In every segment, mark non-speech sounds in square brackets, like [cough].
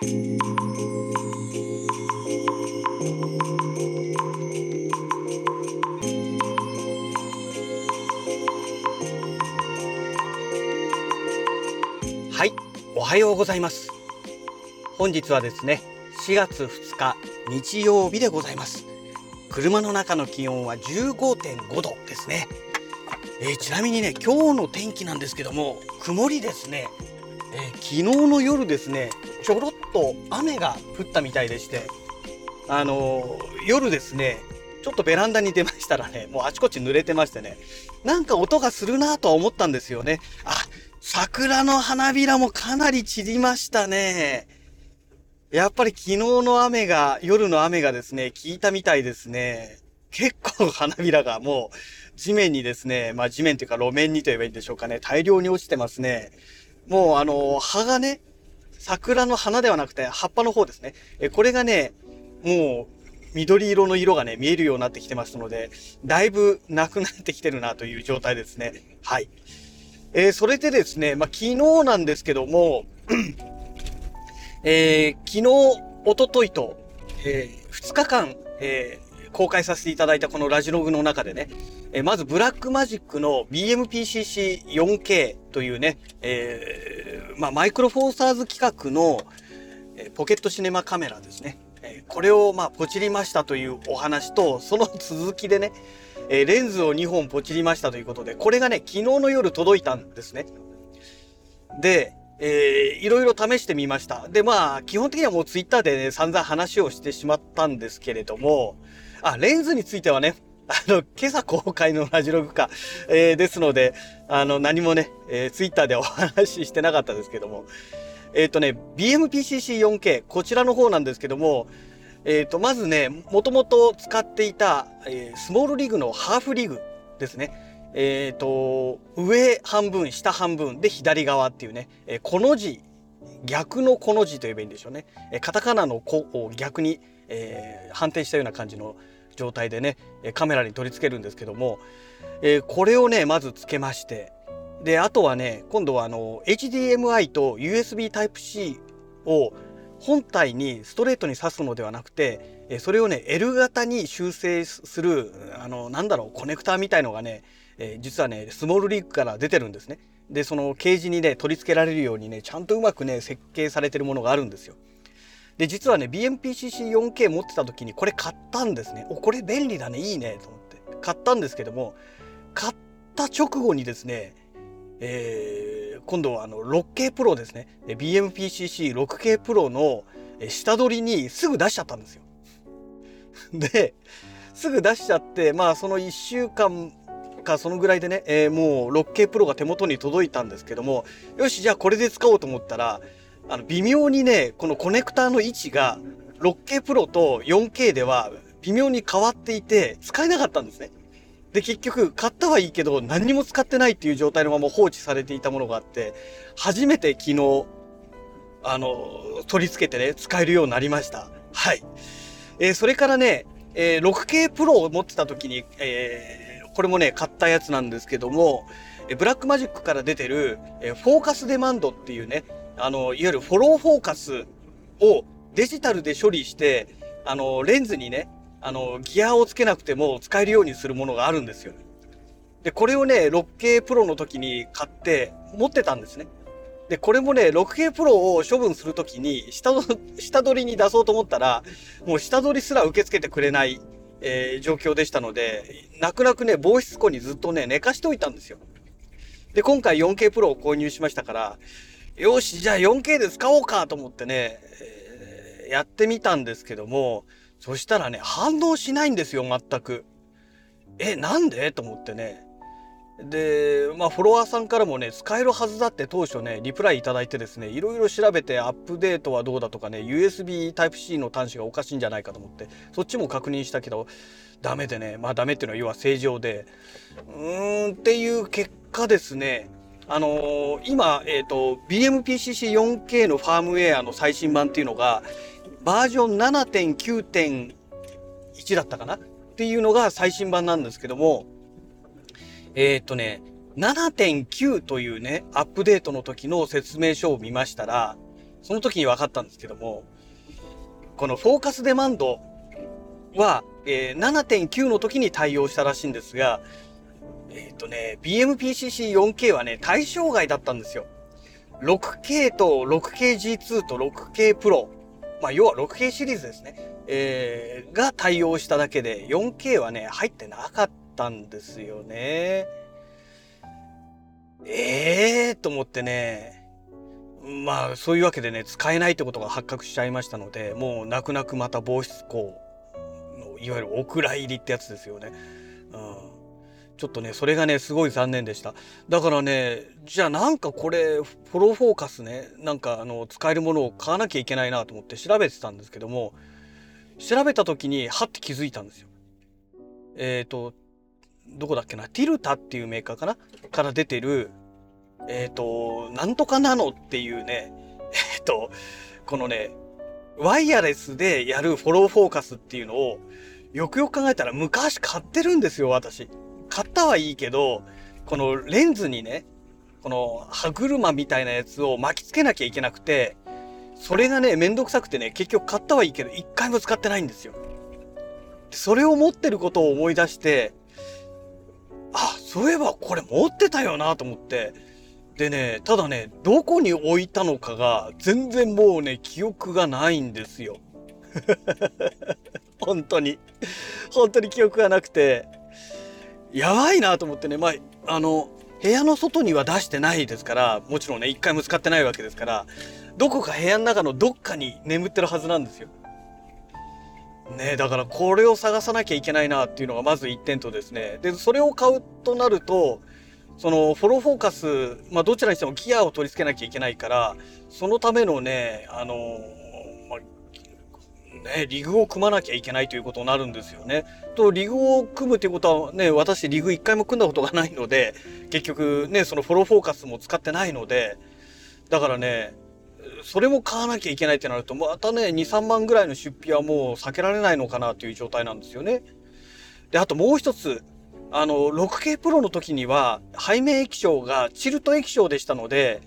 はい、おはようございます。本日はですね、4月2日日曜日でございます。車の中の気温は15.5度ですね。えーちなみにね、今日の天気なんですけども、曇りですね。えー昨日の夜ですね、ちょろっと雨が降ったみたいでして、あのー夜ですね、ちょっとベランダに出ましたらね、もうあちこち濡れてましてね、なんか音がするなとは思ったんですよね。あ、桜の花びらもかなり散りましたね。やっぱり昨日の雨が、夜の雨がですね、効いたみたいですね。結構花びらがもう地面にですね、まあ地面というか路面にと言えばいいんでしょうかね、大量に落ちてますね。もうあの、葉がね、桜の花ではなくて葉っぱの方ですね。えこれがね、もう緑色の色がね、見えるようになってきてますので、だいぶなくなってきてるなという状態ですね。はい。えーそれでですね、まあ、昨日なんですけども、えー昨日、おとといと、え2日間、えー公開させていただいたこのラジログの中でね、えまずブラックマジックの BMPCC4K というね、えーまあ、マイクロフォーサーズ規格の、えポケットシネマカメラですね。えこれをまあポチりましたというお話と、その [laughs] 続きでね、えレンズを2本ポチりましたということで、これがね、昨日の夜届いたんですね。で、えーいろいろ試してみました。で、まあ、基本的にはもうツイッターでね、散々話をしてしまったんですけれども、あ、レンズについてはね、あの、今朝公開のラジログか、えーですので、あの、何もね、えー、ツイッターでお話ししてなかったですけども、えっ、とね、BMPCC4K、こちらの方なんですけども、えっ、と、まずね、もともと使っていた、えースモールリグのハーフリグですね。えっ、と、上半分、下半分で左側っていうね、えーこの字、逆のこの字と言えばいいんでしょうね。えーカタカナのこを逆に、えー反転したような感じの状態でね、カメラに取り付けるんですけども、えーこれをね、まずつけまして、で、あとはね、今度はあの、HDMI と USB Type-C を本体にストレートに挿すのではなくて、それをね、L 型に修正する、あの、なんだろう、コネクターみたいのがね、実はね、スモールリーグから出てるんですね。で、そのケージにね、取り付けられるようにね、ちゃんとうまくね、設計されてるものがあるんですよ。で、実はね、BMPCC4K 持ってた時にこれ買ったんですね。お、これ便利だね、いいね、と思って。買ったんですけども、買った直後にですね、えー今度はあの 6K プロですね。BMPCC6K プロの下取りにすぐ出しちゃったんですよ。[laughs] で、すぐ出しちゃって、まあその1週間かそのぐらいでね、えーもう 6K プロが手元に届いたんですけども、よし、じゃあこれで使おうと思ったら、あの微妙にね、このコネクターの位置が 6K プロと 4K では微妙に変わっていて使えなかったんですね。で、結局、買ったはいいけど、何にも使ってないっていう状態のまま放置されていたものがあって、初めて昨日、あの、取り付けてね、使えるようになりました。はい。えーそれからね、えー 6K プロを持ってた時に、えーこれもね、買ったやつなんですけども、ブラックマジックから出てる、えーフォーカスデマンドっていうね、あの、いわゆるフォローフォーカスをデジタルで処理して、あの、レンズにね、あの、ギアをつけなくても使えるようにするものがあるんですよ。で、これをね、6K プロの時に買って持ってたんですね。で、これもね、6K プロを処分するときに下、下取りに出そうと思ったら、もう下取りすら受け付けてくれない、えー状況でしたので、泣く泣くね、防湿庫にずっとね、寝かしておいたんですよ。で、今回 4K プロを購入しましたから、よし、じゃあ 4K で使おうかと思ってね、えーやってみたんですけども、そしたらね、反応しないんですよ、全く。え、なんで？と思ってね。で、まあ、フォロワーさんからもね、使えるはずだって当初ね、リプライいただいてですね、いろいろ調べてアップデートはどうだとかね、USB Type-C の端子がおかしいんじゃないかと思って、そっちも確認したけど、ダメでね、まあダメっていうのは要は正常で、うーんっていう結果ですね、あのー今、えっ、と、BMPCC4K のファームウェアの最新版っていうのが、バージョン7.9.1だったかな？っていうのが最新版なんですけども、えっ、とね、7.9というね、アップデートの時の説明書を見ましたら、その時に分かったんですけども、このフォーカスデマンドは、えー、7.9の時に対応したらしいんですが、えっ、ー、とね、BMPCC4K はね、対象外だったんですよ。6K と 6KG2 と 6K Pro。まあ、要は 6K シリーズですね。えー、が対応しただけで、4K はね、入ってなかったんですよね。ええー、と思ってね。まあ、そういうわけでね、使えないってことが発覚しちゃいましたので、もう泣く泣くまた防湿庫の、いわゆるお蔵入りってやつですよね。ちょっとね、それがね、すごい残念でした。だからね、じゃあなんかこれ、フォローフォーカスね、なんかあの、使えるものを買わなきゃいけないなと思って調べてたんですけども、調べた時に、はって気づいたんですよ。えっ、ー、と、どこだっけな、ティルタっていうメーカーかな？から出てる、えっ、ー、と、なんとかなのっていうね、えっ、ー、と、このね、ワイヤレスでやるフォローフォーカスっていうのを、よくよく考えたら昔買ってるんですよ、私。買ったはいいけど、このレンズにね、この歯車みたいなやつを巻きつけなきゃいけなくて、それがね、めんどくさくてね、結局買ったはいいけど、一回も使ってないんですよ。それを持ってることを思い出して、あ、そういえばこれ持ってたよなと思って。でね、ただね、どこに置いたのかが全然もうね、記憶がないんですよ。[laughs] 本当に。本当に記憶がなくて、やばいなと思ってね、まあ、あの、部屋の外には出してないですから、もちろんね、一回も使ってないわけですから、どこか部屋の中のどっかに眠ってるはずなんですよ。ねだからこれを探さなきゃいけないなっていうのがまず1点とですね。で、それを買うとなると、そのフォローフォーカス、まあどちらにしてもギアを取り付けなきゃいけないから、そのためのね、あの、まあ、ね、リグを組まなきゃいけないということになるんですよね。と、リグを組むっていうことはね、私リグ一回も組んだことがないので、結局ね、そのフォローフォーカスも使ってないので、だからね、それも買わなきゃいけないってなると、またね、2、3万ぐらいの出費はもう避けられないのかなという状態なんですよね。で、あともう一つ、あの、6K プロの時には、背面液晶がチルト液晶でしたので、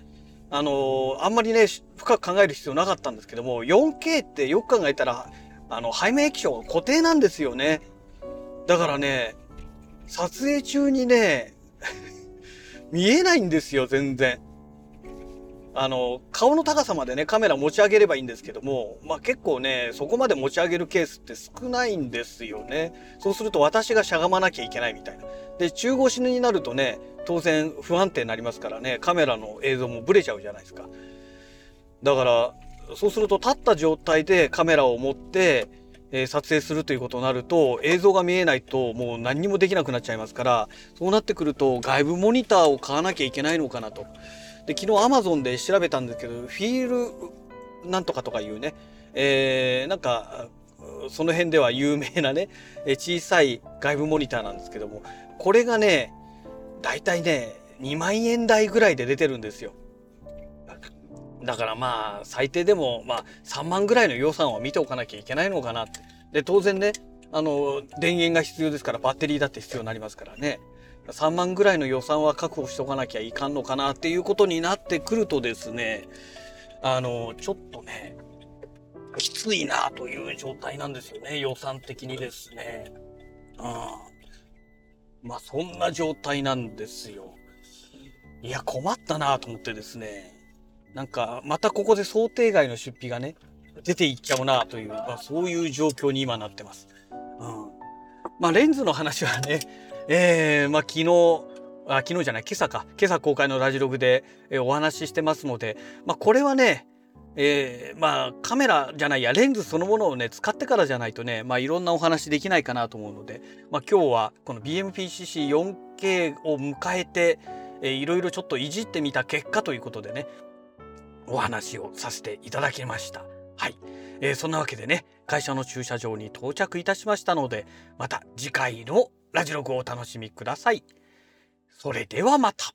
あのあんまりね、深く考える必要なかったんですけども、4K ってよく考えたら、あの、背面液晶が固定なんですよね。だからね、撮影中にね、[laughs] 見えないんですよ、全然。あの、顔の高さまでね、カメラ持ち上げればいいんですけども、まあ結構ね、そこまで持ち上げるケースって少ないんですよね。そうすると私がしゃがまなきゃいけないみたいな。で、中腰になるとね、当然不安定になりますからね、カメラの映像もブレちゃうじゃないですか。だから、そうすると立った状態でカメラを持って、え、撮影するということになると映像が見えないともう何にもできなくなっちゃいますからそうなってくると外部モニターを買わなきゃいけないのかなとで、昨日アマゾンで調べたんですけど、フィールなんとかとかいうね、えー、なんか、その辺では有名なね、[laughs] 小さい外部モニターなんですけども、これがね、だいたいね、2万円台ぐらいで出てるんですよ。だからまあ、最低でも、まあ、3万ぐらいの予算は見ておかなきゃいけないのかなって。で、当然ね、あの、電源が必要ですから、バッテリーだって必要になりますからね。3万ぐらいの予算は確保しとかなきゃいかんのかなっていうことになってくるとですね、あの、ちょっとね、きついなという状態なんですよね、予算的にですね。うん。まあ、そんな状態なんですよ。いや、困ったなと思ってですね。なんか、またここで想定外の出費がね、出ていっちゃうなという、まあ、そういう状況に今なってます。うん。まあ、レンズの話はね、えー、まあ、昨日、あ、昨日じゃない、今朝か。今朝公開のラジログで、えー、お話ししてますので、まあ、これはね、えー、まあ、カメラじゃないや、レンズそのものをね、使ってからじゃないとね、まあ、いろんなお話できないかなと思うので、まあ、今日はこの BMPCC4K を迎えて、えー、いろいろちょっといじってみた結果ということでね、お話をさせていただきました。はい。えー、そんなわけでね、会社の駐車場に到着いたしましたので、また次回のラジログをお楽しみください。それではまた。